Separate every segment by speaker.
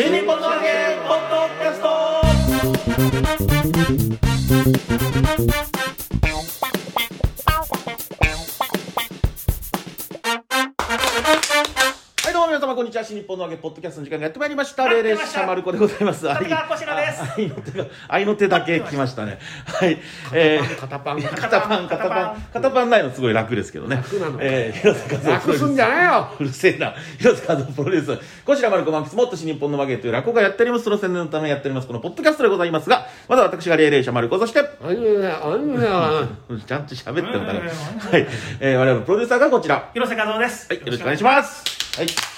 Speaker 1: 新日本の揚げポッドキャスト。新日本の揚げポッドキャストの時間がやってまいりました霊霊シャマルコでございます愛の手が愛の手だけ来ましたねはいえー
Speaker 2: 肩パン
Speaker 1: 肩パン肩パン肩パンないのすごい楽ですけどね
Speaker 2: 楽なの
Speaker 1: えー広瀬和夫
Speaker 2: 楽すんじゃないよ
Speaker 1: うるせえな。広瀬和夫プロデュース。こちらまるこ満喫もっと新日本の曲げという落語がやっております。その宣伝のためにやっております。このポッドキャストでございますが、まだ私が霊霊者まるこ、そして、
Speaker 2: あのねあのね
Speaker 1: ちゃんと喋ってるから。
Speaker 3: うん
Speaker 1: はい。えー、我々のプロデューサーがこちら。は
Speaker 3: 広瀬和夫です
Speaker 1: い。よろしくお願いします。はい。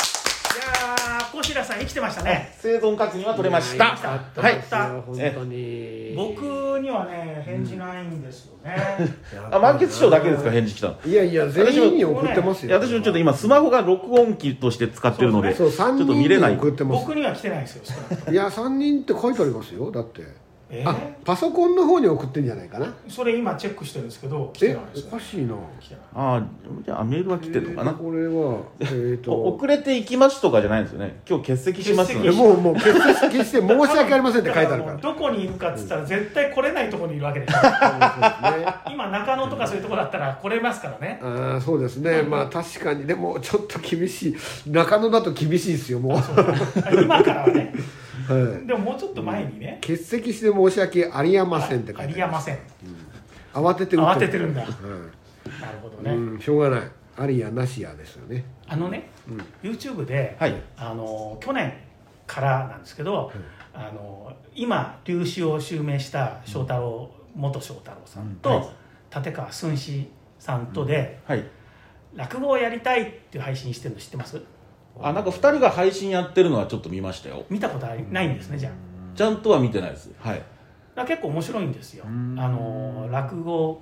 Speaker 3: いやーこしらさん生きてましたね
Speaker 1: 生存確認は取れました。はい
Speaker 2: で。すよ本当に
Speaker 3: 僕にはね返事ないんですよね
Speaker 1: あ、満喫賞だけですか、返事来たの？
Speaker 2: いやいや全員に送ってます
Speaker 1: いや、
Speaker 2: よ
Speaker 1: 私もちょっと今、スマホが録音機として使ってるので、ちょっと見れない。
Speaker 2: 送ってます
Speaker 3: 僕には来てないですよ
Speaker 2: いや三人って書いてありますよだって
Speaker 3: え
Speaker 2: あパソコンの方に送ってんじゃないかな。
Speaker 3: それ今チェックしてるんですけど来て
Speaker 2: え
Speaker 3: ないです
Speaker 2: おかしいな。
Speaker 3: 来てない。
Speaker 1: あーじゃあメールは来てるのかな？
Speaker 2: これはえっ
Speaker 1: お
Speaker 2: と
Speaker 1: 遅れて行きますとかじゃないんですよね。今日欠席します
Speaker 2: もうもう欠席して申し訳ありませんって書いてあるから。
Speaker 3: もうどこにいるかっつったら絶対来れないところにいるわけでしょ
Speaker 2: そうですね。
Speaker 3: 今中野とかそういうとこだったら来れますからね。
Speaker 2: あーそうですね。まあ確かに。でもちょっと厳しい。中野だと厳しいですよもう、は
Speaker 3: 今からはね
Speaker 2: い、
Speaker 3: でももうちょっと前にね。
Speaker 2: 欠席して申し訳ありやませんって書いてある
Speaker 3: ありやません。
Speaker 2: 慌てて打って
Speaker 3: 慌ててるんだ。なるほどね、
Speaker 2: うん、しょうがない。ありやなしやですよね。
Speaker 3: あのね、YouTube で、
Speaker 1: はい。
Speaker 3: あの去年からなんですけど、あの今粒子を襲名した翔太郎、元翔太郎さんと、
Speaker 1: うん。はい。
Speaker 3: 立川寸志さんとで、
Speaker 1: はい。
Speaker 3: 落語をやりたいっていう配信してるの知ってます？
Speaker 1: あ、なんか二人が配信やってるのはちょっと見ましたよ。
Speaker 3: 見たことないんですねじゃあ
Speaker 1: ちゃんとは見てないです。はい。
Speaker 3: 結構面白いんですよあ
Speaker 1: ん
Speaker 3: の落語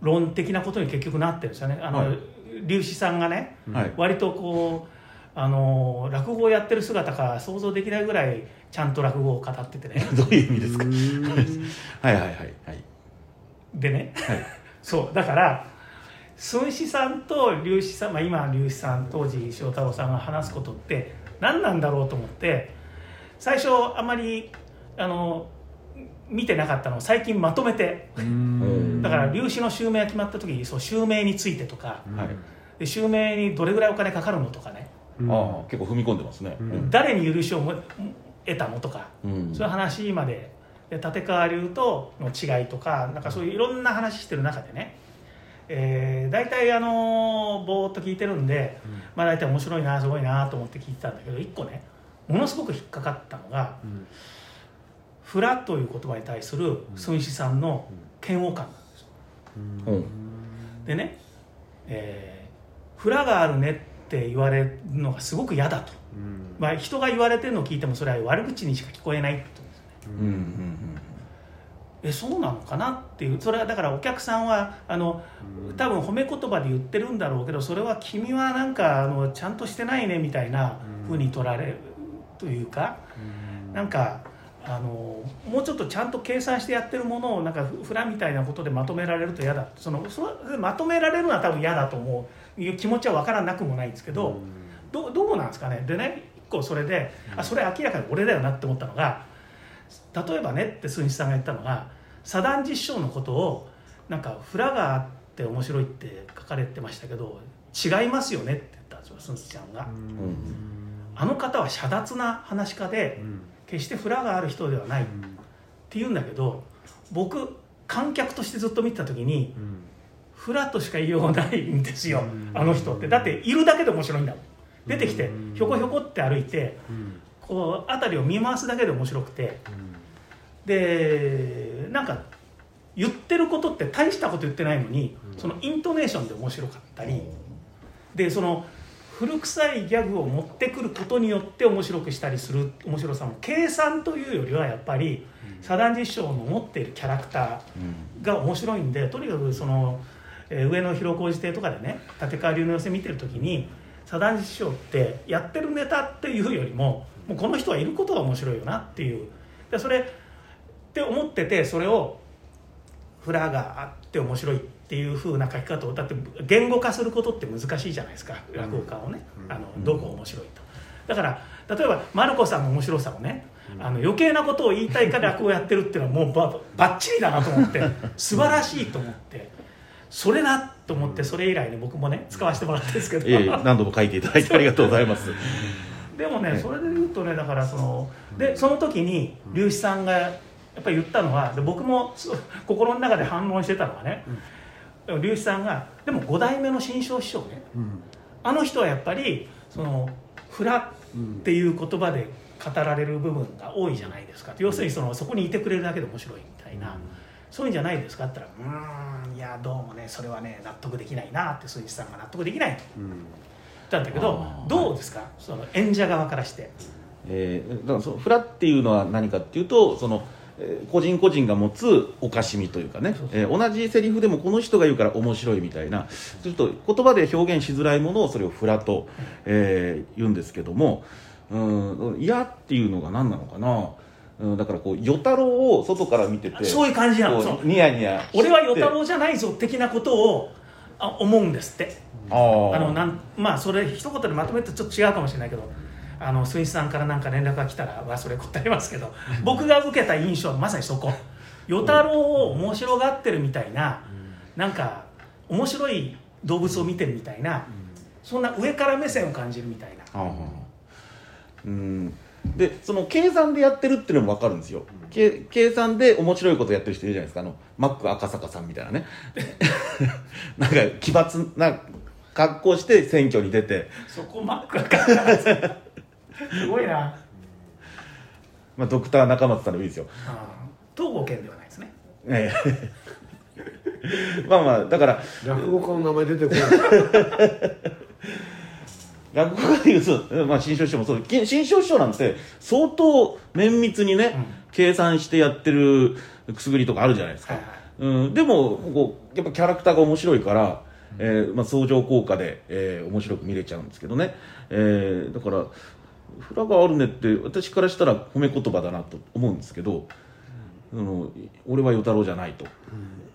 Speaker 3: 論的なことに結局なってるんですよねあの、
Speaker 1: はい
Speaker 3: 粒子さんがね
Speaker 1: はい。
Speaker 3: 割とこうあの落語をやってる姿が想像できないぐらいちゃんと落語を語っててね
Speaker 1: どういう意味ですか？はいはいはいはい。
Speaker 3: でね
Speaker 1: はい。
Speaker 3: そうだから孫子さんと粒子さん、まあ、今粒子さん当時翔太郎さんが話すことって何なんだろうと思って最初あまりあの見てなかったのを最近まとめて。
Speaker 1: うん。
Speaker 3: だから粒子の襲名が決まった時にそう襲名についてとか。
Speaker 1: はい。
Speaker 3: で襲名にどれぐらいお金かかるのとかね。
Speaker 2: うん。
Speaker 1: ああ、結構踏み込んでますね。うん。
Speaker 3: 誰に許しをも得たのとか。
Speaker 1: うん。
Speaker 3: そういう話まで。で立川流との違いとかなんかそういういろんな話してる中でね、えー、大体あのぼーっと聞いてるんで、まあ大体面白いなすごいなと思って聞いてたんだけど一個ねものすごく引っかかったのが
Speaker 2: うん「
Speaker 3: フラ」という言葉に対する孫子さんの嫌悪感なんですよ。
Speaker 1: うん。
Speaker 3: でね、えーフラがあるねって言われるのがすごく嫌だと、
Speaker 2: うん。
Speaker 3: まあ、人が言われてるのを聞いてもそれは悪口にしか聞こえないって言うんですよね。
Speaker 1: うんうん
Speaker 3: えそうなのかなっていう。それはだからお客さんはあの多分褒め言葉で言ってるんだろうけどそれは君はなんかあのちゃんとしてないねみたいな風に取られるというかなんかあのもうちょっとちゃんと計算してやってるものをなんかフフラみたいなことでまとめられると嫌だ。そのそれまとめられるのは多分嫌だと思う。いう気持ちは分からなくもないんですけど、どうどうなんですかね。でね一個それであそれ明らかに俺だよなって思ったのが例えばねって鈴木さんが言ったのが左段実証のことをなんかフラがあって面白いって書かれてましたけど違いますよねって言ったんですよ鈴木ちゃんが。
Speaker 1: うん。
Speaker 3: あの方は遮奪な話し家で決してフラがある人ではないって言うんだけど僕観客としてずっと見てた時にフラとしか言いようがないんですよあの人ってだっているだけで面白いんだもん。出てきてひょこひょこって歩いてこう辺りを見回すだけで面白くて。でなんか言ってることって大したこと言ってないのにそのイントネーションで面白かったりでその古臭いギャグを持ってくることによって面白くしたりする面白さも計算というよりはやっぱり左段実証の持っているキャラクター
Speaker 1: うん。
Speaker 3: が面白いんでとにかくその、えー上野広小路亭とかでね立川流の寄せ見てる時に左段実証ってやってるネタっていうよりももうこの人はいることが面白いよなっていう。でそれって思っててそれをフラがあって面白いっていう風な書き方をだって言語化することって難しいじゃないですか。落語家をね、あのどこ面白いと。だから例えばマルコさんの面白さもねあの余計なことを言いたいから落語やってるっていうのはもうばばっちりだなと思って素晴らしいと思ってそれだと思ってそれ以来に僕もね使わせてもらってるんですけど、
Speaker 1: いえいえ何度も書いていただいてありがとうございます。
Speaker 3: でもね、
Speaker 1: ええ。
Speaker 3: それで言うとねだからそのでその時に龍子さんがやっぱり言ったのはで僕も心の中で反論してたのはね、龍子さんがでも5代目の新章師匠ね
Speaker 2: うん。
Speaker 3: あの人はやっぱりその「フラ」っていう言葉で語られる部分が多いじゃないですか。要するにそのそこにいてくれるだけで面白いみたいな、そういうんじゃないですかって言ったら「うーんいやどうもねそれはね納得できないな」って鈴木さんが納得できないと。
Speaker 2: うん。
Speaker 3: 言ったんだけどどうですか？その演者側からして。
Speaker 1: えーだからそのフラっていうのは何かっていうとその、えー個人個人が持つおかしみというかね。
Speaker 3: そ
Speaker 1: えー同じセリフでもこの人が言うから面白いみたいな。ちょっと言葉で表現しづらいものをそれをフラと、えー言うんですけども。うん嫌っていうのが何なのかな、うん、だからこう与太郎を外から見てて
Speaker 3: そういう感じなの。
Speaker 1: ニヤニヤ
Speaker 3: 俺は与太郎じゃないぞ的なことをあ思うんですって。
Speaker 1: あ
Speaker 3: のなんまあそれ一言でまとめるとちょっと違うかもしれないけどあの水さんからなんか連絡が来たらはそれ答えますけど僕が受けた印象はまさにそこ。与太郎を面白がってるみたいななんか面白い動物を見てるみたいなそんな上から目線を感じるみたいな。
Speaker 1: うん。でその計算でやってるっていうのも分かるんですよ、け計算で面白いことやってる人いるじゃないですか。あのマック赤坂さんみたいなね。なんか奇抜な格好して選挙に出て、
Speaker 3: そこマックがかからずすごいな、
Speaker 1: まあ、ドクター中松さんでもいいですよ、
Speaker 3: うん東郷県ではないですね。
Speaker 1: ええ。まあまあだから
Speaker 2: 落語家の名前出てこない。
Speaker 1: 落語家でいうと、まあ、新章師匠もそう。き新章師匠なんて相当綿密にね、計算してやってるくすぐりとかあるじゃないですか、
Speaker 3: はいはい。
Speaker 1: うん、でもこうやっぱキャラクターが面白いから、えーまあ、相乗効果で、えー面白く見れちゃうんですけどね、えーだから「フラがあるね」って私からしたら褒め言葉だなと思うんですけど、うん、俺は与太郎じゃないと。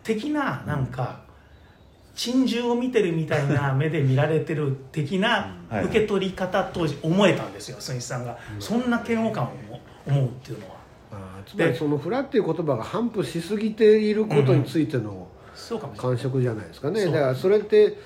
Speaker 3: 的ななんか珍獣を見てるみたいな目で見られてる的な
Speaker 1: はい
Speaker 3: 受け取り方と思えたんですよ鈴木さんが。そんな嫌悪感を思うっていうのは。
Speaker 2: つまりその「フラ」っていう言葉が反布しすぎていることについての感触じゃないですかね、だからそれって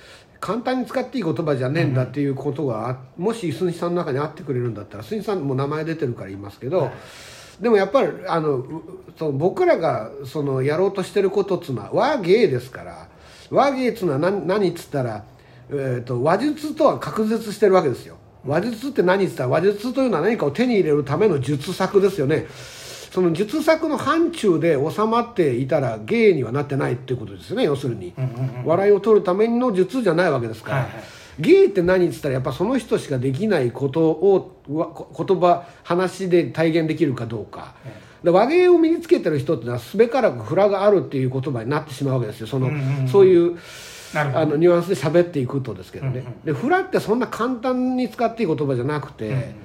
Speaker 2: 簡単に使っていい言葉じゃねえんだっていうことがあもし鈴木さんの中にあってくれるんだったら鈴木さんも名前出てるから言いますけど、
Speaker 3: はい。
Speaker 2: でもやっぱりあのうその僕らがそのやろうとしてることっつうのは和芸ですから和芸っつうのは何何っつったら、えー、と話術とは隔絶してるわけですよ。話術って何っつったら話術というのは何かを手に入れるための術策ですよねその術策の範疇で収まっていたら芸にはなってないっていうことですよね要するに、笑いを取るための術じゃないわけですから、
Speaker 3: はいはい。
Speaker 2: 芸って何っつったらやっぱその人しかできないことを言葉話で体現できるかどうか、で和芸を身につけてる人ってのはすべからくフラがあるっていう言葉になってしまうわけですよ。その、
Speaker 3: うんうんうん
Speaker 2: そういうあのニュアンスで喋っていくとですけどね、
Speaker 3: うんうん
Speaker 2: でフラってそんな簡単に使っていい言葉じゃなくて、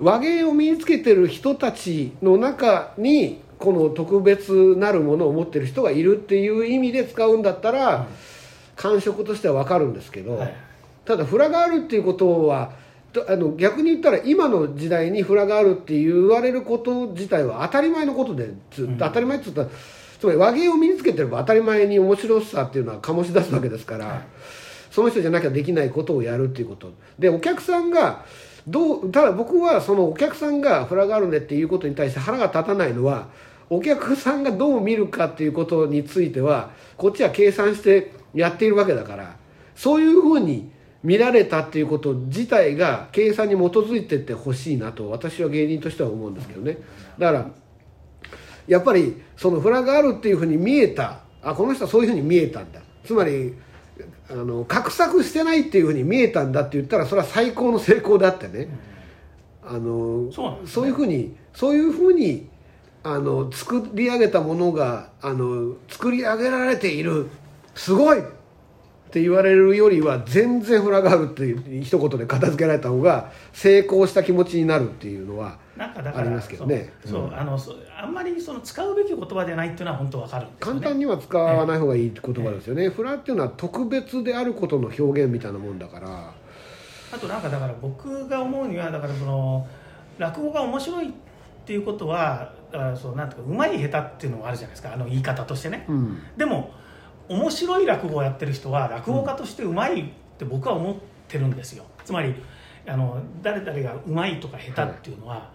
Speaker 2: 和芸を身につけてる人たちの中にこの特別なるものを持ってる人がいるっていう意味で使うんだったら、感触としては分かるんですけど、
Speaker 3: はい。
Speaker 2: ただフラがあるっていうことはとあの逆に言ったら今の時代にフラがあるって言われること自体は当たり前のことでずっと当たり前って言ったら、つまり和芸を身につけてれば当たり前に面白さっていうのは醸し出すわけですから、その人じゃなきゃできないことをやるっていうこと。でお客さんがどうただ僕はそのお客さんがフラがあるねっていうことに対して腹が立たないのはお客さんがどう見るかっていうことについてはこっちは計算してやっているわけだからそういうふうに見られたっていうこと自体が計算に基づいてってほしいなと私は芸人としては思うんですけどね。だからやっぱりそのフラがあるっていうふうに見えたあこの人はそういうふうに見えたんだ。つまりあの画策してないっていうふうに見えたんだって言ったらそれは最高の成功であってね。あの
Speaker 3: そうね。
Speaker 2: そういうふうにそういうふうにあの作り上げたものがあの作り上げられている。すごい。って言われるよりは全然フラがあるっていう一言で片付けられた方が成功した気持ちになるっていうのはありますけどね。
Speaker 3: そうそうあのあんまりその使うべき言葉じゃないっていうのは本当わかるね。
Speaker 2: 簡単には使わない方がいい言葉ですよね、フラっていうのは特別であることの表現みたいなもんだから。
Speaker 3: あとなんかだから僕が思うにはだからその落語が面白いっていうことはだからそうなんていうかうまい下手っていうのもあるじゃないですか。あの言い方としてね、
Speaker 2: うん。
Speaker 3: でも面白い落語をやってる人は落語家としてうまいって僕は思ってるんですよ。つまりあの誰々がうまいとか下手っていうのは、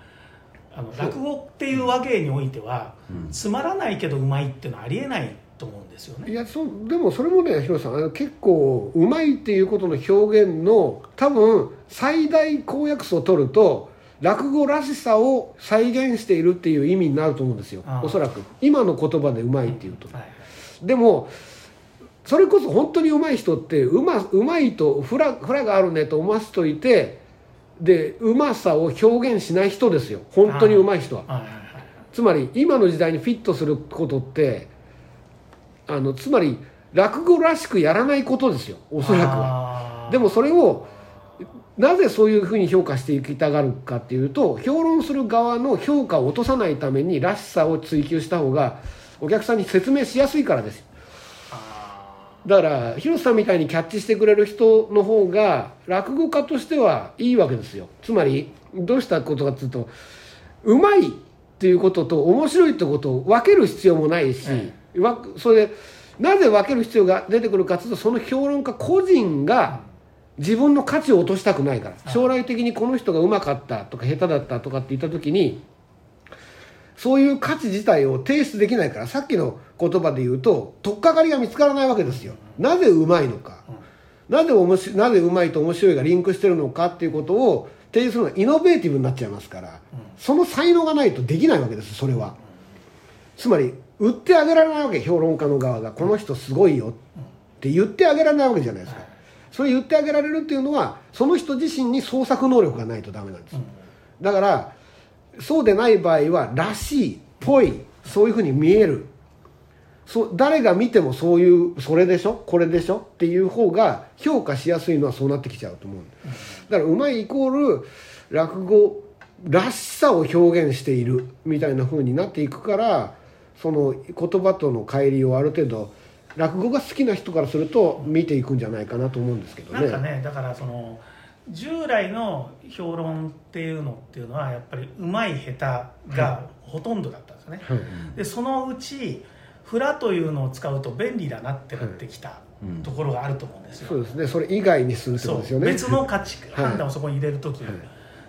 Speaker 3: あの落語っていうわけにおいては、
Speaker 1: うん。
Speaker 3: つまらないけどうまいっていうのはありえないと思うんですよね。
Speaker 2: いやそうでもそれもね広瀬さんあの結構うまいっていうことの表現の多分最大公約数を取ると落語らしさを再現しているっていう意味になると思うんですよ。おそらく。今の言葉でうまいっていうと、
Speaker 3: はい。
Speaker 2: でもそれこそ本当にうまい人ってうまうまいとフラフラがあるねと思わせといてでうまさを表現しない人ですよ。本当にうまい人は。つまり今の時代にフィットすることってあのつまり落語らしくやらないことですよ。おそらくは。でもそれをなぜそういうふうに評価していきたがるかっていうと評論する側の評価を落とさないためにらしさを追求した方がお客さんに説明しやすいからですよ。
Speaker 3: あ
Speaker 2: だから広瀬さんみたいにキャッチしてくれる人の方が落語家としてはいいわけですよ。つまりどうしたことかっていうとうまいっていうことと面白いってことを分ける必要もないし、
Speaker 3: え
Speaker 2: わそれでなぜ分ける必要が出てくるかっていうとその評論家個人が自分の価値を落としたくないから。将来的にこの人がうまかったとか下手だったとかって言った時にそういう価値自体を提出できないから。さっきの言葉で言うと取っかかりが見つからないわけですよ。なぜうまいのか、なぜおもしなぜうまいと面白いがリンクしてるのかっていうことを提示するのはイノベーティブになっちゃいますから、その才能がないとできないわけですそれは、つまり売ってあげられないわけ評論家の側が。この人すごいよ。って言ってあげられないわけじゃないですか、それ言ってあげられるっていうのはその人自身に創作能力がないとダメなんです、だからそうでない場合はらしいぽいそういうふうに見えるそう誰が見てもそういうそれでしょ？これでしょ？っていう方が評価しやすいのはそうなってきちゃうと思うんだからうまいイコール落語らしさを表現しているみたいな風になっていくからその言葉との乖離をある程度落語が好きな人からすると見ていくんじゃないかなと思うんですけどね。
Speaker 3: なんかねだからその従来の評論っていうのっていうのはやっぱりうまい下手がほとんどだったんですよね、
Speaker 2: はい。
Speaker 3: でそのうち「フラ」というのを使うと便利だなってなってきた
Speaker 1: うん。
Speaker 3: ところがあると思うんですよ、
Speaker 2: そうですね。それ以外にするって
Speaker 3: そう
Speaker 2: ことですよね。
Speaker 3: 別の価値
Speaker 2: はい。
Speaker 3: 判断をそこに入れる時に、
Speaker 2: はい。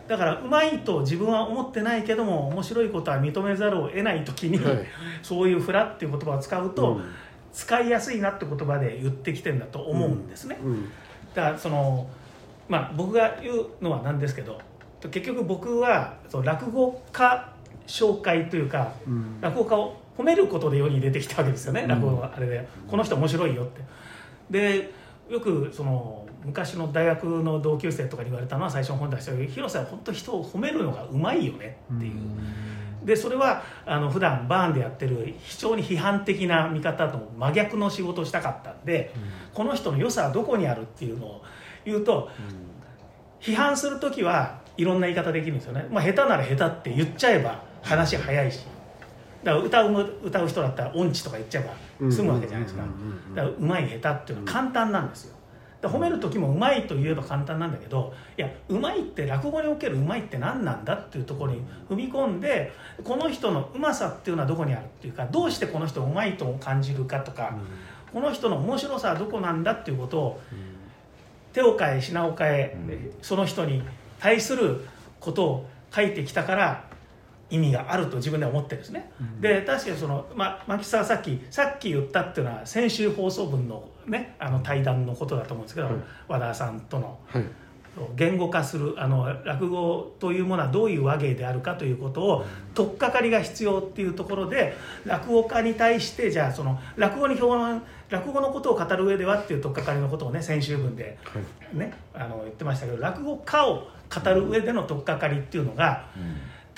Speaker 3: だからうまいと自分は思ってないけども面白いことは認めざるを得ない時に、
Speaker 2: はい。
Speaker 3: そういう「フラ」っていう言葉を使うと、
Speaker 2: うん。
Speaker 3: 使いやすいなって言葉で言ってきてるんだと思うんですね、
Speaker 2: うん。
Speaker 3: だからそのまあ僕が言うのはなんですけど結局僕はその落語家紹介というか、
Speaker 2: うん。
Speaker 3: 落語家を褒めることで世に出てきたわけですよね、
Speaker 2: うん。
Speaker 3: 落語のあれでこの人面白いよって。でよくその昔の大学の同級生とかに言われたのは最初の本出したけど広瀬は本当人を褒めるのがうまいよねっていう、でそれはあの普段バーンでやってる非常に批判的な見方と真逆の仕事をしたかったんで、この人の良さはどこにあるっていうのを言うと批判する時はいろんな言い方できるんですよね、まあ、下手なら下手って言っちゃえば話早いしだから歌う歌う人だったら音痴とか言っちゃえば済むわけじゃないですか。だからうまい下手っていうのは簡単なんですよ。褒める時もうまいと言えば簡単なんだけどいやうまいって落語におけるうまいって何なんだっていうところに踏み込んでこの人のうまさっていうのはどこにあるっていうかどうしてこの人をうまいと感じるかとか、この人の面白さはどこなんだっていうことを手を変え品を変え、その人に対することを書いてきたから意味があると自分では思ってるんですね、で確かにその、ま、牧はさっきさっき言ったっていうのは先週放送分の,、ね、あの対談のことだと思うんですけど、
Speaker 2: はい。
Speaker 3: 和田さんとの。
Speaker 2: はい。
Speaker 3: 言語化するあの落語というものはどういう話芸であるかということを取っかかりが必要っていうところで落語家に対してじゃあその落語に評論落語のことを語る上ではっていう取っかかりのことをね先週分で
Speaker 2: はい。
Speaker 3: ねあの言ってましたけど落語家を語る上での取っかかりっていうのが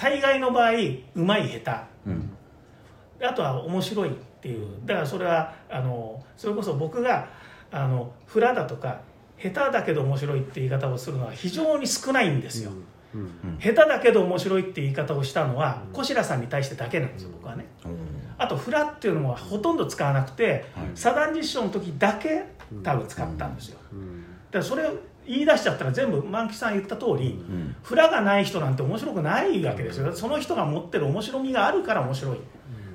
Speaker 3: 大概の場合うまい下
Speaker 1: うん。
Speaker 3: 手あとは面白いっていう。だからそれはあのそれこそ僕があのフラだとか下手だけど面白いって言い方をするのは非常に少ないんですよ、
Speaker 2: うん。
Speaker 3: 下手だけど面白いって言い方をしたのは小白さんに対してだけなんですよ僕はね。あとフラっていうのはほとんど使わなくて
Speaker 1: はい。
Speaker 3: 左談実証の時だけ多分使ったんですよ。
Speaker 2: うん。
Speaker 3: だからそれ言い出しちゃったら全部万吉さん言った通り、
Speaker 1: ん
Speaker 3: フラがない人なんて面白くないわけですよ。その人が持ってる面白みがあるから面白い、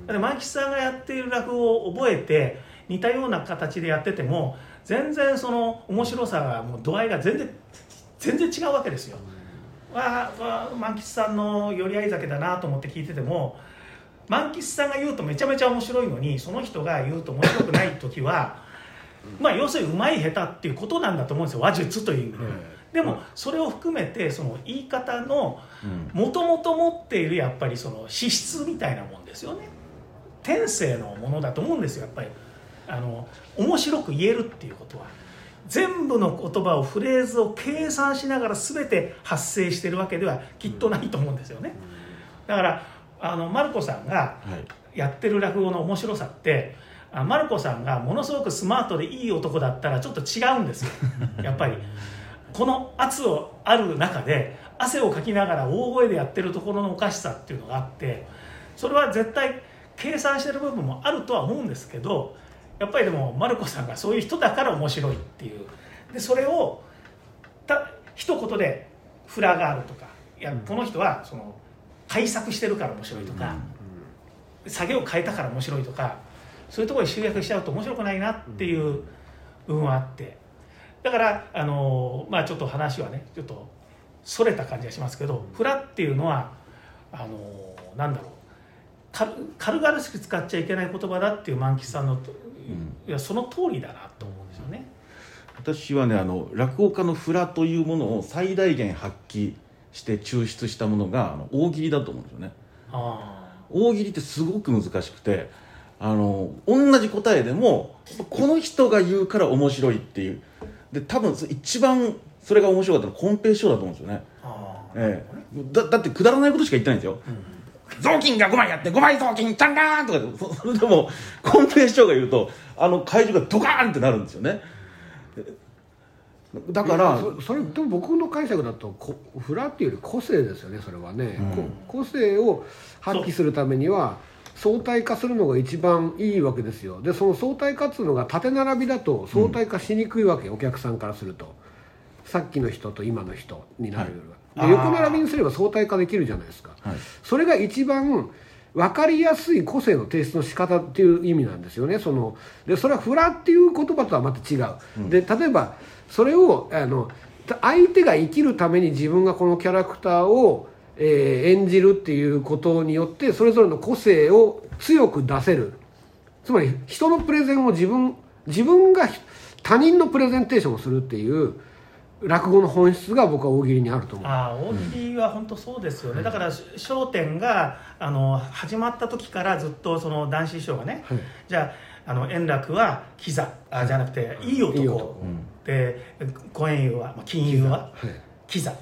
Speaker 3: だって万吉さんがやっている落語を覚えて似たような形でやってても全然その面白さがもう度合いが全然全然違うわけですよ。わあ万吉さんの寄り合い酒だなと思って聞いてても万吉さんが言うとめちゃめちゃ面白いのにその人が言うと面白くない時はまあ要するにうまい下手っていうことなんだと思うんですよ。話術という意味で。は。でもそれを含めてその言い方の
Speaker 1: うん。
Speaker 3: もともと持っているやっぱりその資質みたいなもんですよね。天性のものだと思うんですよやっぱり。あの面白く言えるっていうことは。全部の言葉をフレーズを計算しながら全て発生してるわけではきっとないと思うんですよね。だからあのマルコさんが
Speaker 1: はい。
Speaker 3: やってる落語の面白さってあマルコさんがものすごくスマートでいい男だったらちょっと違うんですよ。やっぱり この圧をある中で汗をかきながら大声でやってるところのおかしさっていうのがあってそれは絶対計算してる部分もあるとは思うんですけどやっぱりでもマルコさんがそういう人だから面白いっていう。でそれをた一言で「フラがある」とかいやこの人はその改作してるから面白いとか、下げを変えたから面白いとかそういうところに集約しちゃうと面白くないなっていう部分はあってだからあのまあちょっと話はねちょっとそれた感じがしますけど「フラ」っていうのはあのなんだろう。軽軽々しく使っちゃいけない言葉だっていう万吉さんのと、いやその通りだなと思うんですよね。
Speaker 1: 私はねあの落語家のフラというものを最大限発揮して抽出したものがあの大喜利だと思うんですよね。
Speaker 3: あ。
Speaker 1: 大喜利ってすごく難しくてあの同じ答えでもこの人が言うから面白いっていうで多分一番それが面白かったのはコンペイ師匠だと思うんですよね、ええ、だだってくだらないことしか言ってないんですよ、雑巾が5枚やって5枚雑巾チャンガーンとかでそ それでもコンペイ師匠が言うとあの会場がドカーンってなるんですよね。だから
Speaker 2: そそれでも僕の解釈だとこフラっていうより個性ですよねそれはね、
Speaker 1: うん。
Speaker 2: こ個性を発揮するためには相対化するのが一番いいわけですよ。でその相対化っていうのが縦並びだと相対化しにくいわけ、お客さんからすると。さっきの人と今の人になるよりは、
Speaker 3: はい
Speaker 2: で横並びにすれば相対化できるじゃないですか、
Speaker 1: はい。
Speaker 2: それが一番分かりやすい個性の提出の仕方っていう意味なんですよね。そのでそれは「フラ」っていう言葉とはまた違う、で例えばそれをあの相手が生きるために自分がこのキャラクターを、えー演じるっていうことによってそれぞれの個性を強く出せる。つまり人のプレゼンを自分自分が他人のプレゼンテーションをするっていう落語の本質が僕は大喜利にあると思う。
Speaker 3: ああ大喜利は本当そうですよね、だから『笑点が』あの始まった時からずっとその男子師匠がね、
Speaker 2: はい。
Speaker 3: じゃああの円楽はキザあじゃなくてい。い男
Speaker 2: いい男。
Speaker 3: で小円遊は、まあ、金融は
Speaker 2: はい。
Speaker 3: キザ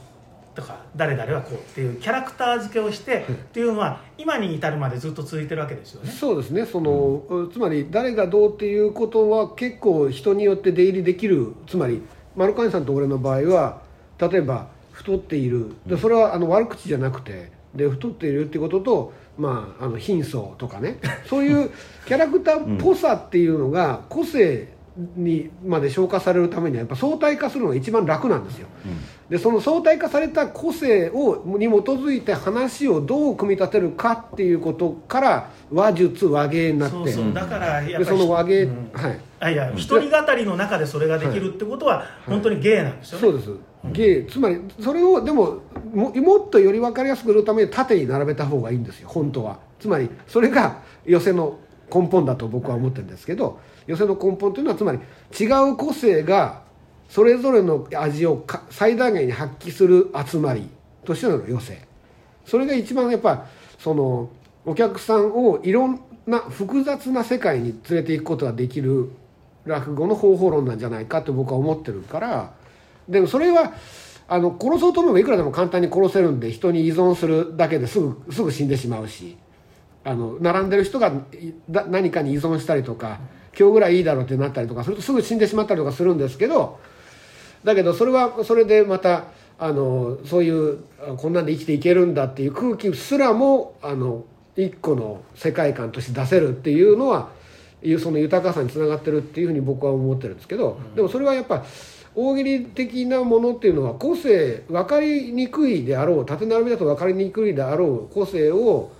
Speaker 3: とか誰々はこうっていうキャラクター付けをしてっていうのは今に至るまでずっと続いてるわけですよね。
Speaker 2: そうですね。その、つまり誰がどうっていうことは結構人によって出入りできる。つまり丸川さんと俺の場合は例えば太っている。でそれはあの悪口じゃなくてで太っているっていうことと、まあ、あの貧相とかね。そういうキャラクターっぽさっていうのが個性にまで消化されるためにはやっぱ相対化するのが一番楽なんですよ。でその相対化された個性をに基づいて話をどう組み立てるかっていうことから話術話芸になって。
Speaker 3: そうそう。だからやっ
Speaker 2: で
Speaker 3: ぱり
Speaker 2: その話芸、
Speaker 3: うん。
Speaker 2: はい。
Speaker 3: あいや一人語りの中でそれができるってことは本当に芸なんですよね。
Speaker 2: そうです。芸つまりそれをでもももっとより分かりやすくするために縦に並べた方がいいんですよ。本当は。つまりそれが寄せの根本だと僕は思ってるんですけど寄せの根本というのはつまり違う個性がそれぞれの味を最大限に発揮する集まりとしての寄せ。それが一番やっぱそのお客さんをいろんな複雑な世界に連れていくことができる落語の方法論なんじゃないかと僕は思ってるから。でもそれはあの殺そうと思えばいくらでも簡単に殺せるんで人に依存するだけですぐすぐ死んでしまうしあの並んでる人がだ何かに依存したりとか今日ぐらいいいだろうってなったりとかするとすぐ死んでしまったりとかするんですけどだけどそれはそれでまたあのそういうあこんなんで生きていけるんだっていう空気すらもあの一個の世界観として出せるっていうのはその豊かさにつながってるっていうふうに僕は思ってるんですけどでもそれはやっぱ大喜利的なものっていうのは個性分かりにくいであろう縦並びだと分かりにくいであろう個性を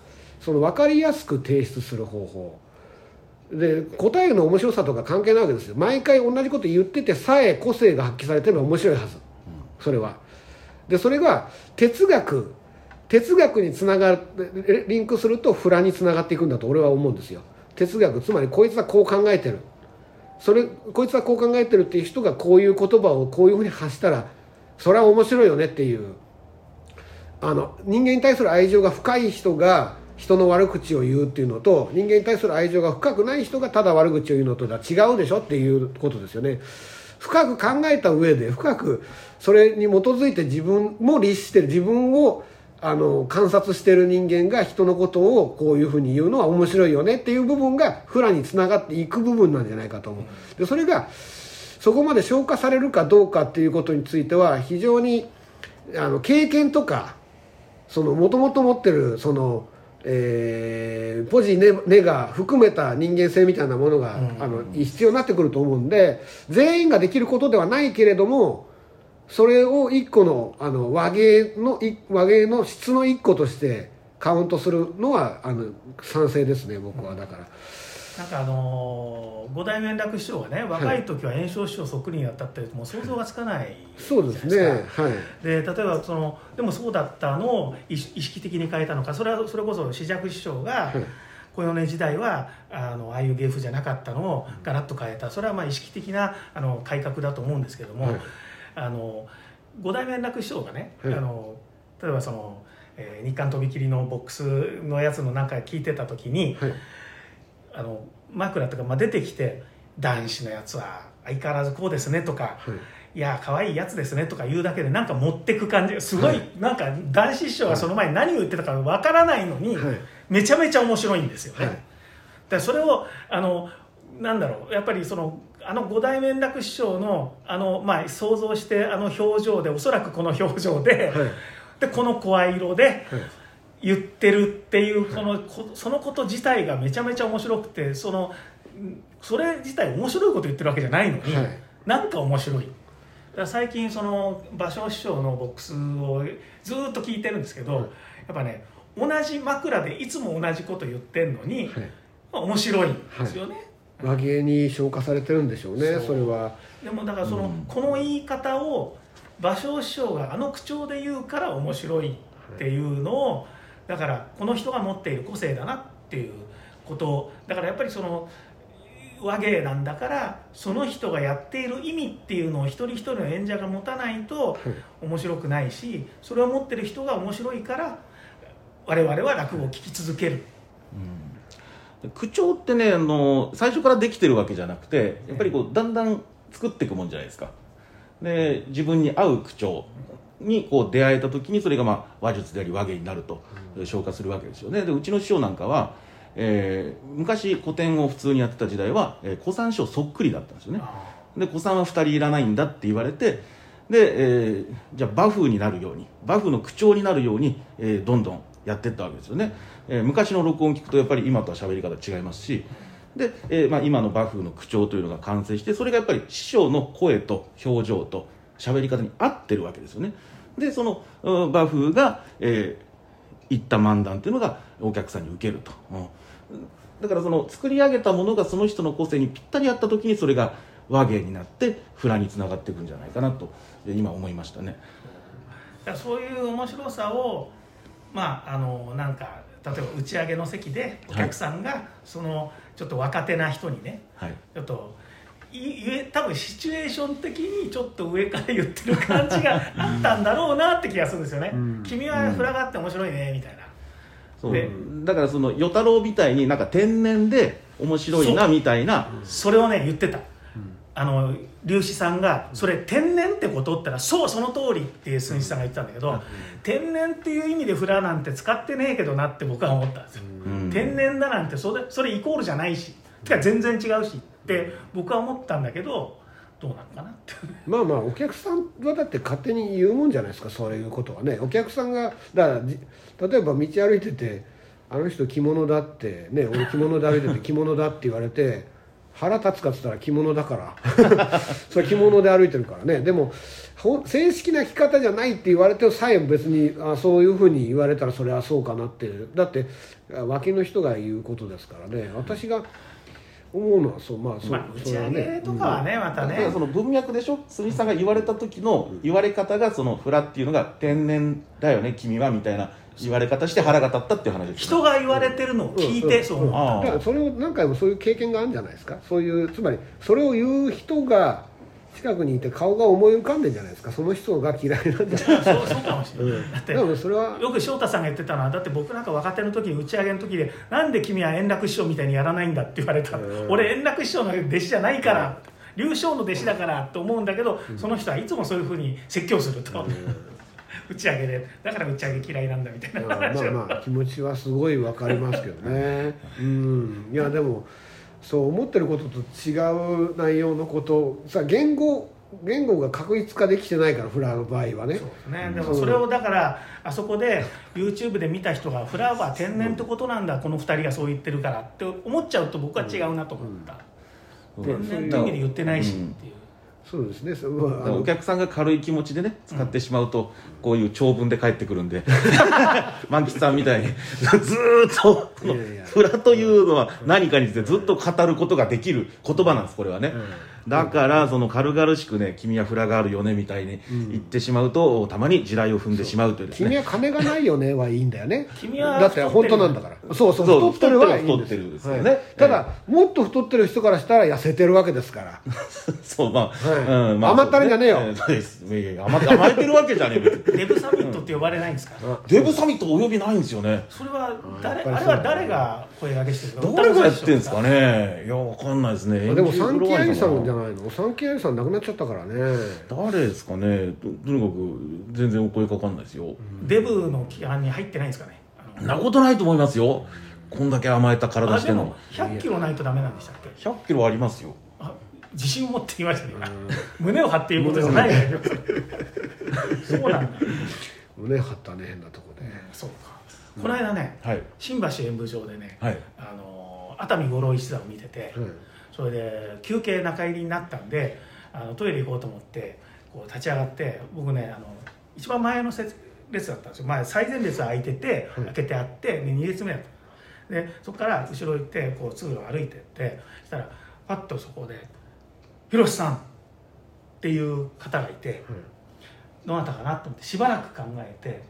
Speaker 2: その分かりやすく提出する方法で答えの面白さとか関係ないわけですよ。毎回同じこと言っててさえ個性が発揮されてれば面白いはず。それは。でそれが哲学。哲学につながるリンクするとフラにつながっていくんだと俺は思うんですよ。哲学つまりこいつはこう考えてる。それこいつはこう考えてるっていう人がこういう言葉をこういうふうに発したらそれは面白いよねっていう。あの人間に対する愛情が深い人が人の悪口を言うっていうのと人間に対する愛情が深くない人がただ悪口を言うのとは違うでしょっていうことですよね。深く考えた上で深くそれに基づいて自分も律してる自分をあの観察してる人間が人のことをこういうふうに言うのは面白いよねっていう部分がフラにつながっていく部分なんじゃないかと思う。でそれがそこまで消化されるかどうかっていうことについては非常にあの経験とかそのもともと持ってるその、えーポジネネが含めた人間性みたいなものが、
Speaker 3: うん。
Speaker 2: あの必要になってくると思うんで全員ができることではないけれどもそれを一個のあの和芸のい和芸の質の一個としてカウントするのはあの賛成ですね僕はだから。
Speaker 3: なんかあのー五代目円楽師匠がね若い時は圓生師匠そっくりにやったってもう想像がつかない
Speaker 2: そうですねはい。
Speaker 3: で例えばそのでもそうだったのを意識的に変えたのかそれはそれこそ紫尺師匠が
Speaker 2: はい。
Speaker 3: 小米時代はあのああいう芸風じゃなかったのをガラッと変えた。それはまあ意識的なあの改革だと思うんですけども、
Speaker 2: はい。
Speaker 3: あの五代目円楽師匠がね、
Speaker 2: はい。
Speaker 3: あの例えばその、えー日韓飛び切りのボックスのやつのなんか聞いてた時に、
Speaker 2: はい。
Speaker 3: あの枕とか、まあ、出てきて「男子のやつは相変わらずこうですね」とか
Speaker 2: はい「
Speaker 3: いや可愛いやつですね」とか言うだけでなんか持ってく感じすごい、
Speaker 2: はい。
Speaker 3: なんか男子師匠がその前に何を言ってたかわからないのに、
Speaker 2: はい。
Speaker 3: めちゃめちゃ面白いんですよね。
Speaker 2: はい。
Speaker 3: だそれをあのなんだろうやっぱりそのあの五代目円楽師匠のあの、まあ、想像してあの表情でおそらくこの表情で,、
Speaker 2: はい
Speaker 3: でこの声色で
Speaker 2: はい。
Speaker 3: 言ってるっていうそのこそのこと自体がめちゃめちゃ面白くてそのんそれ自体面白いこと言ってるわけじゃないのに、
Speaker 2: はい。
Speaker 3: なんか面白い。最近その芭蕉師匠のボックスをずっと聞いてるんですけど、
Speaker 2: はい。
Speaker 3: やっぱね同じ枕でいつも同じこと言ってるのに、
Speaker 2: はい。
Speaker 3: まあ面白いんですよね、
Speaker 2: 和芸に消化されてるんでしょうね
Speaker 3: そ
Speaker 2: れは。
Speaker 3: でもだからその、
Speaker 1: うん。
Speaker 3: この言い方を芭蕉師匠があの口調で言うから面白いっていうのをだからこの人が持っている個性だなっていうこと。だからやっぱりその和芸なんだからその人がやっている意味っていうのを一人一人の演者が持たないと面白くないしそれを持ってる人が面白いから我々は落語を聞き続ける。
Speaker 1: 口調ってねあの最初からできてるわけじゃなくてやっぱりこうだんだん作っていくもんじゃないですか。で自分に合う口調にこう出会えた時にそれがまあ話術であり和芸になると消化するわけですよね。でうちの師匠なんかは、えー昔古典を普通にやってた時代は、えー古参師匠そっくりだったんですよね。で古参は2人いらないんだって言われてで、えーじゃあ馬風になるように馬風の口調になるように、えーどんどんやっていったわけですよね、えー昔の録音聞くとやっぱり今とは喋り方違いますしで、えーまあ、今の馬風の口調というのが完成してそれがやっぱり師匠の声と表情と喋り方に合ってるわけですよね。でそのうん馬風が、えー言った漫談っていうのがお客さんに受けると、うん。だからその作り上げたものがその人の個性にぴったり合った時にそれが和芸になってフラにつながっていくんじゃないかなと今思いましたね。
Speaker 3: そういう面白さをまああのなんか例えば打ち上げの席でお客さんがそのちょっと若手な人にね
Speaker 1: はい。
Speaker 3: ちょっとい言え多分シチュエーション的にちょっと上から言ってる感じがあったんだろうなって気がするんですよね、
Speaker 2: うん。
Speaker 3: 君はフラがあって面白いねみたいな、
Speaker 1: そう。
Speaker 3: で
Speaker 1: だからその与太郎みたいになんか天然で面白いなみたいな。
Speaker 3: それをね言ってた、あの粒子さんが「それ天然ってこと?」って言ったら「そうその通り」って寸志さんが言ってたんだけど、天然っていう意味でフラなんて使ってねえけどなって僕は思ったんですよ、
Speaker 1: うん。
Speaker 3: 天然だなんてそれそれイコールじゃないしてか全然違うしって僕は思ったんだけどどうなのかなって。
Speaker 2: まあまあお客さんはだって勝手に言うもんじゃないですかそういうことはね。お客さんがだからじ例えば道歩いててあの人着物だってね俺着物で歩いてて着物だって言われて腹立つかっつったら着物だから。それ着物で歩いてるからね。でも正式な着方じゃないって言われてさえ別にあそういうふうに言われたらそれはそうかなって。だってあ脇の人が言うことですからね。私が思うのはそう。まあそう、
Speaker 3: まあ打ち上げとかはねまた
Speaker 1: だから
Speaker 3: ね
Speaker 1: その文脈でしょ？鈴木さんが言われた時の言われ方がそのフラっていうのが天然だよね君はみたいな言われ方して腹が立ったっていう話です
Speaker 3: 人が言われてるのを聞いてそう思った
Speaker 1: ああ
Speaker 2: だからそれを何回もそういう経験があるんじゃないですか。そういうつまりそれを言う人が近くにいて顔が思い浮かんでんじゃないですか。その人が嫌いなんじゃない
Speaker 3: そうそうかもしれない、だって
Speaker 2: それは
Speaker 3: よく翔太さんが言ってたのはだって僕なんか若手の時に打ち上げの時でなんで君は円楽師匠みたいにやらないんだって言われた。俺円楽師匠の弟子じゃないから龍翔の弟子だからと思うんだけどその人はいつもそういうふうに説教すると 打ち上げでだから打ち上げ嫌いなんだみたいな
Speaker 2: まあまあまあ気持ちはすごいわかりますけどね。うん。いやでもそう思ってることと違う内容のことさ言語言語が確立化できてないからフラの場合はね。
Speaker 3: そうですね、でもそれをだからあそこで YouTube で見た人がフラワー天然ってことなんだこの2人がそう言ってるからって思っちゃうと僕は違うなと思った、
Speaker 1: うん。
Speaker 3: 天然って意味で言ってないしっていう、
Speaker 2: そうですね。そ
Speaker 1: お客さんが軽い気持ちでね使ってしまうと、こういう長文で返ってくるんで。万吉さんみたいにずーっとフラというのは何かについてずっと語ることができる言葉なんですこれはね、だからその軽々しくね「君はフラがあるよね」みたいに言ってしまうと、たまに地雷を踏んでしまうというですね
Speaker 2: 君は金がないよねはいいんだよね。
Speaker 3: 君は
Speaker 2: だって本当なんだから。そうそう
Speaker 1: そう
Speaker 2: 太ってるはいいん
Speaker 1: 太ってる。ですよね
Speaker 2: はい。ただもっと太ってる人からしたら痩せてるわけですから。
Speaker 1: そうまあ、
Speaker 2: はい。
Speaker 1: うん
Speaker 2: 甘ったれじゃねえよ。
Speaker 1: そうです。いやいや甘甘えてるわけじゃねえ。
Speaker 3: デブサミットって呼ばれないんですか？
Speaker 1: デブサミットお呼びないんですよね。
Speaker 3: それは誰、あれは誰が声掛けしてるの
Speaker 1: 誰がやってんですかね。いやわかんないですね。
Speaker 2: でも三木愛さんじゃ
Speaker 1: ん
Speaker 2: ないの？三木愛さん亡くなっちゃったからね。
Speaker 1: 誰ですかね？ととにかく全然お声かかんないですよ、
Speaker 3: デブの規範に入ってないんですかね？
Speaker 1: なことないと思いますよ。こんだけ甘えた体してんの。
Speaker 3: 100キロないとダメなんでしたっけ
Speaker 1: ？100キロありますよ。
Speaker 3: あ自信を持って言いましたね。今 胸を張って言うことじゃないね そうなんだ。
Speaker 2: 胸張ったね変なとこで
Speaker 3: そうか。この間ね
Speaker 1: はい。
Speaker 3: 新橋演舞場でね、
Speaker 1: はい。
Speaker 3: あの熱海五郎一座を見てて、
Speaker 2: うん
Speaker 3: それで休憩中入りになったんであのトイレ行こうと思ってこう立ち上がって僕ねあの一番前の列列だったんですよ。前最前列は空いてて
Speaker 2: うん
Speaker 3: 開けてあってで2列目だった。でそこから後ろ行ってこう通路を歩いてってそしたらパッとそこで「広瀬さん」っていう方がいてどなたかなと思ってしばらく考えて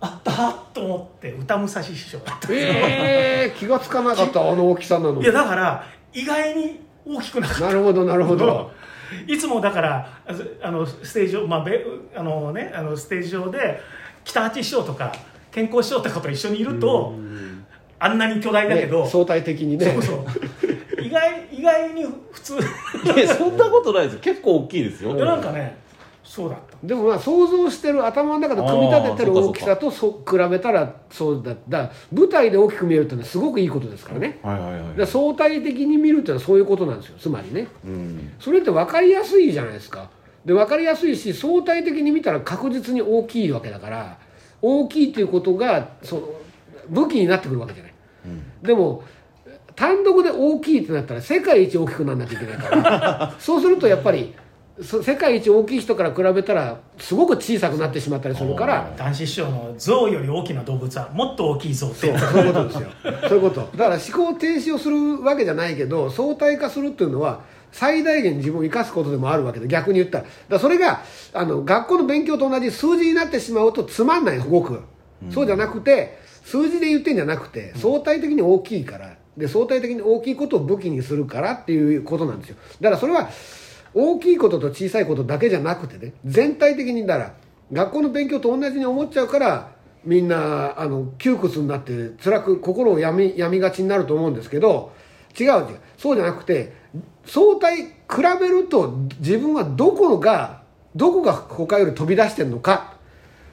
Speaker 3: あった！と思って歌武蔵師匠だったんですよ、
Speaker 2: ええ気がつかなかったあの大きさなのに。
Speaker 3: いやだから意外に大きくなかった。
Speaker 2: なるほどなるほど。
Speaker 3: いつもだからああのステージ上、まあべあのね、あのステージ上で北八師匠とか健康師匠とかと一緒にいるとあんなに巨大だけど、
Speaker 2: ね相対的にね。
Speaker 3: そうそう。意外意外に普通。
Speaker 1: いやそんなことないですよ。結構大きいですよ。
Speaker 3: なんかねそうだった。
Speaker 2: でもまあ想像してる頭の中で組み立ててる大きさとそ比べたらそうだだから舞台で大きく見えるってのはすごくいいことですからね。
Speaker 1: はいはいはい。
Speaker 2: だから相対的に見るっていうのはそういうことなんですよ。つまりね。
Speaker 1: うん。
Speaker 2: それって分かりやすいじゃないですか。で分かりやすいし相対的に見たら確実に大きいわけだから大きいということがその武器になってくるわけじゃない。でも単独で大きいってなったら世界一大きくならなきゃいけないから。そうするとやっぱりそ世界一大きい人から比べたらすごく小さくなってしまったりするから。
Speaker 3: 男子師匠の象より大きな動物はもっと大きい象って
Speaker 2: そうそういうことですよ。そういうこと。だから思考停止をするわけじゃないけど相対化するっていうのは最大限自分を生かすことでもあるわけで逆に言ったら。それがあの学校の勉強と同じ数字になってしまうとつまんないすごく、そうじゃなくて数字で言ってんじゃなくて相対的に大きいから。で相対的に大きいことを武器にするからっていうことなんですよ。だからそれは大きいことと小さいことだけじゃなくてね全体的にだから学校の勉強と同じに思っちゃうからみんなあの窮屈になって辛く心を病み病みがちになると思うんですけど違う違う。そうじゃなくて相対比べると自分はどこがどこが他より飛び出してんのか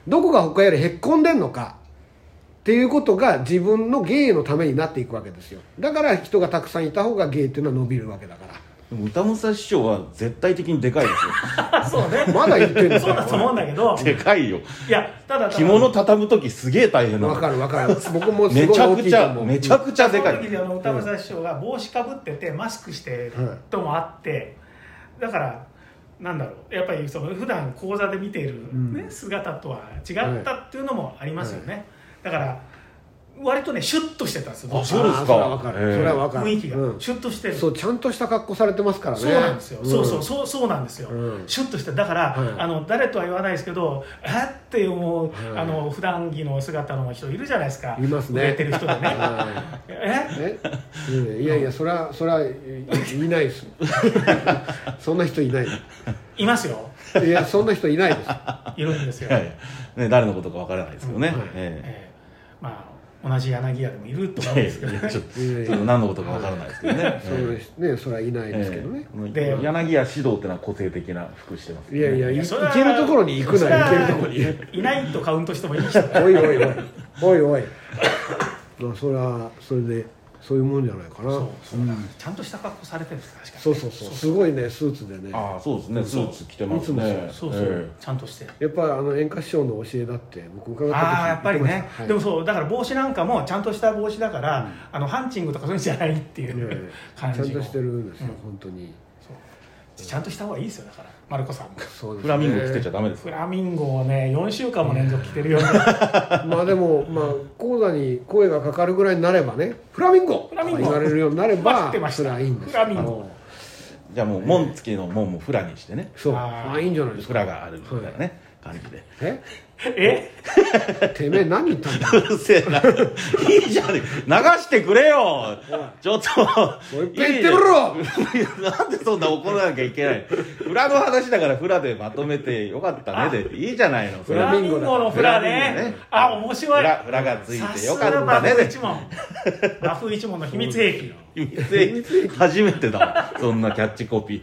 Speaker 2: どこが他よりへっこんでんのかっていうことが自分の芸のためになっていくわけですよ。だから人がたくさんいた方が芸っていうのは伸びるわけだから。
Speaker 1: でも歌武師匠は絶対的にでかいです
Speaker 3: そうね。
Speaker 2: まだ言ってんの？
Speaker 3: そうだと思うんだけど。
Speaker 1: よでかいよ。
Speaker 3: いやただただ。
Speaker 1: 着物畳む時すげえ大変なの。
Speaker 2: わかるわかる。僕もす
Speaker 1: め
Speaker 2: ごい
Speaker 1: ちゃくちゃ
Speaker 2: 大きいと思う。
Speaker 1: めちゃくちゃでかい。
Speaker 3: その時にあの歌正師匠が帽子かぶっててマスクしてるともあってだからなんだろう。やっぱりその普段講座で見ている、ね姿とは違ったっていうのもありますよね、だから割とねシュッとしてたんですよ。
Speaker 1: あそうですか。
Speaker 2: それはわかる。それはわかる。
Speaker 3: 雰囲気が。
Speaker 2: うん。
Speaker 3: シュッとしてる、
Speaker 2: そうちゃんとした格好されてますからね。
Speaker 3: そうなんですよ、そうそう
Speaker 2: う
Speaker 3: そうそうなんですよ、
Speaker 2: うん。
Speaker 3: シュッとしてだから、
Speaker 2: はい。
Speaker 3: あの誰とは言わないですけどえって思う、
Speaker 2: はい。
Speaker 3: あの普段着の姿の人いるじゃないですか。
Speaker 2: いますね。
Speaker 3: 売れてる人でね。
Speaker 2: は
Speaker 3: え？
Speaker 2: いえいやいやそれはそれはいいないです。そんな人いない。
Speaker 3: いますよ。
Speaker 2: いやそんな人いないです。
Speaker 3: いるんですよ、
Speaker 1: いやい。やね、誰のことかわからないですけどね、
Speaker 2: うんはい。
Speaker 1: え
Speaker 3: ええまあ同じ柳家でもいると思うん
Speaker 1: え
Speaker 3: ですけど、
Speaker 1: いやちょっと何のことかわからないですけどね、
Speaker 2: そうですね。それはいないですけどね、
Speaker 1: ええ。
Speaker 3: で
Speaker 1: 柳家指導ってのは個性的な服してます。
Speaker 2: いやいやい
Speaker 3: いや
Speaker 2: けるところに行くなよ行けるところに。
Speaker 3: いないとカウントしてもいい人だ。
Speaker 2: おいおいおい。おいおい。まあそれはそれでそういうもんじゃないかな。
Speaker 3: そうそうだちゃんとした格好されてるんです確かに
Speaker 2: そうそうそう。すごいねスーツでね。
Speaker 1: ああそうですね。スーツ着てますね。
Speaker 3: そう。そう、
Speaker 1: え
Speaker 3: ちゃんとして。
Speaker 2: やっぱりあの演歌師匠の教えだって僕伺った時
Speaker 3: ああやっぱりね、でもそうだから帽子なんかもちゃんとした帽子だから、あのハンチングとかそういうんじゃないっていう、
Speaker 2: はい
Speaker 3: 感じの。
Speaker 2: ちゃんとしてるんですよ、本当に。
Speaker 3: そう。ちゃんとした方がいいですよだからマルコさん。も
Speaker 2: そうですね。
Speaker 1: フラミンゴつけちゃダメです。
Speaker 3: フラミンゴをね4週間も連続着てるような
Speaker 2: まあでもまあ講座に声がかかるぐらいになればねフラミンゴ。
Speaker 3: フラミンゴ
Speaker 2: 言われるようになれ
Speaker 3: 待
Speaker 2: ば
Speaker 3: ってました。
Speaker 2: それはいいんです
Speaker 3: フラミンゴ。
Speaker 1: じゃあもう門付きの門もフラにしてね。
Speaker 2: そう。
Speaker 3: あー。
Speaker 2: ああいいんじゃないですか。
Speaker 1: フラがあるみたいなね感じで。
Speaker 2: え？
Speaker 3: え？
Speaker 2: てめえ何言ったんだ？
Speaker 1: うるせえな。いいじゃん流してくれよ。ちょっと。
Speaker 2: もう一遍言ってみろ！
Speaker 1: なんでそんな怒らなきゃいけない？裏の話だからフラでまとめてよかったね。でいいじゃないの。それ
Speaker 3: フラミンゴのフラね。
Speaker 1: ね。
Speaker 3: あ面白い。
Speaker 1: フラフラがついてよか
Speaker 3: が
Speaker 1: ったね。で
Speaker 3: 一門。バフ一門 の。秘密兵器。
Speaker 1: 秘密兵器。初めてだわ。そんなキャッチコピ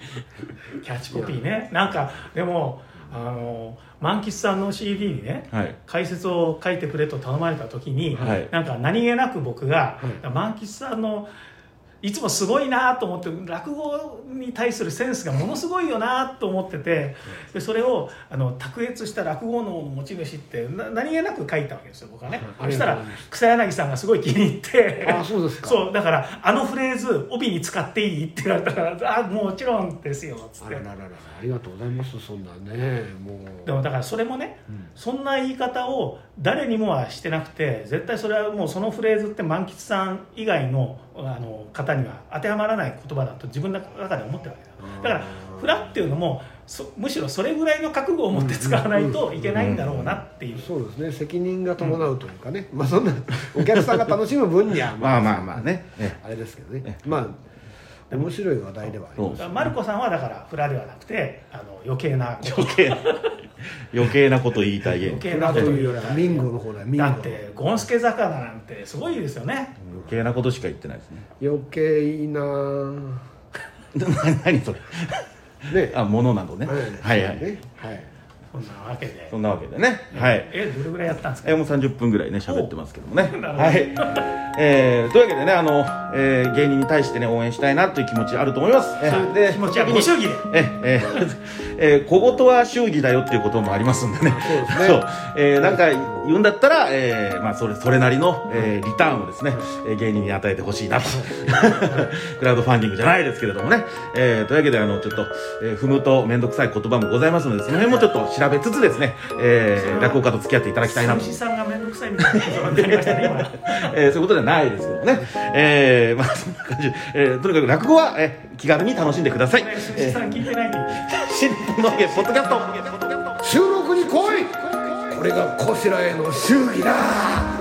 Speaker 1: ー。
Speaker 3: キャッチコピーね。なんかでもあの万吉さんの CD にね、
Speaker 1: はい。
Speaker 3: 解説を書いてくれと頼まれた時に、
Speaker 1: はい。
Speaker 3: なんか何気なく僕が、
Speaker 2: は
Speaker 3: 万吉さんのいつもすごいなと思って落語に対するセンスがものすごいよなと思っててでそれをあの卓越した落語の持ち主ってな何気なく書いたわけですよ僕はね、
Speaker 2: はい
Speaker 3: そしたら草柳さんがすごい気に入って
Speaker 2: あそうですか。
Speaker 3: そうだからあのフレーズ帯に使っていいって言われたから あもちろんですよっつって。
Speaker 2: あららららありがとうございますそんなねもう。
Speaker 3: でもだからそれもね、そんな言い方を誰にもはしてなくて絶対それはもうそのフレーズって満吉さん以外のあの方には当てはまらない言葉だと自分の中で思ってるわけだ。だからフラっていうのもそむしろそれぐらいの覚悟を持って使わないといけないんだろうなっていう。
Speaker 2: そうですね。責任が伴うというかね、まあそんなお客さんが楽しむ分には
Speaker 1: まあまあまあね。ね。
Speaker 2: あれですけどね。まあ面白い話題ではあります。
Speaker 3: マルコさんはだからフラではなくてあの余計な。
Speaker 1: 余計な 余計なこと言いたい芸
Speaker 3: 余計なこと
Speaker 2: いうよりはミンゴの方だよミンゴ
Speaker 3: だってゴンスケ魚なんてすごいですよね。
Speaker 1: 余計なことしか言ってないですね。
Speaker 2: 余計な
Speaker 1: 何 何それ。
Speaker 2: ね。
Speaker 1: あものなのね。はい。はい
Speaker 2: ね。はい
Speaker 3: そんなわけで。
Speaker 1: そんなわけでね。はい。
Speaker 3: えどれぐらいやったんですか？
Speaker 1: えーもう30分ぐらいね喋ってますけどもね。はい、えーというわけでねあの、えー芸人に対してね応援したいなという気持ちあると思います、えー
Speaker 3: そういう気持ちはご祝儀で。
Speaker 1: ええー えー小言は祝儀だよっていうこともありますんでね。
Speaker 2: そうですね。
Speaker 1: えーなんか言うんだったら、えーまあ、それそれなりの、えーリターンをですね、えー芸人に与えてほしいなと。クラウドファンディングじゃないですけれどもね、えーというわけであのちょっと、えー踏むと面倒くさい言葉もございますのでその辺もちょっと調べつつですね、えー落語家と付き合っていただきたいなと。
Speaker 3: 虫さんが面倒くさいみたいなことになりましたね今。
Speaker 1: えーそういうことではないですけどね。えーまあそんな感じで、えーとにかく落語は、えー気軽に楽しんでください。
Speaker 3: 虫さん聞いてない
Speaker 1: 新日本の芸ポッドキャスト。
Speaker 2: 収録に来い。これがこしらへの祝儀だ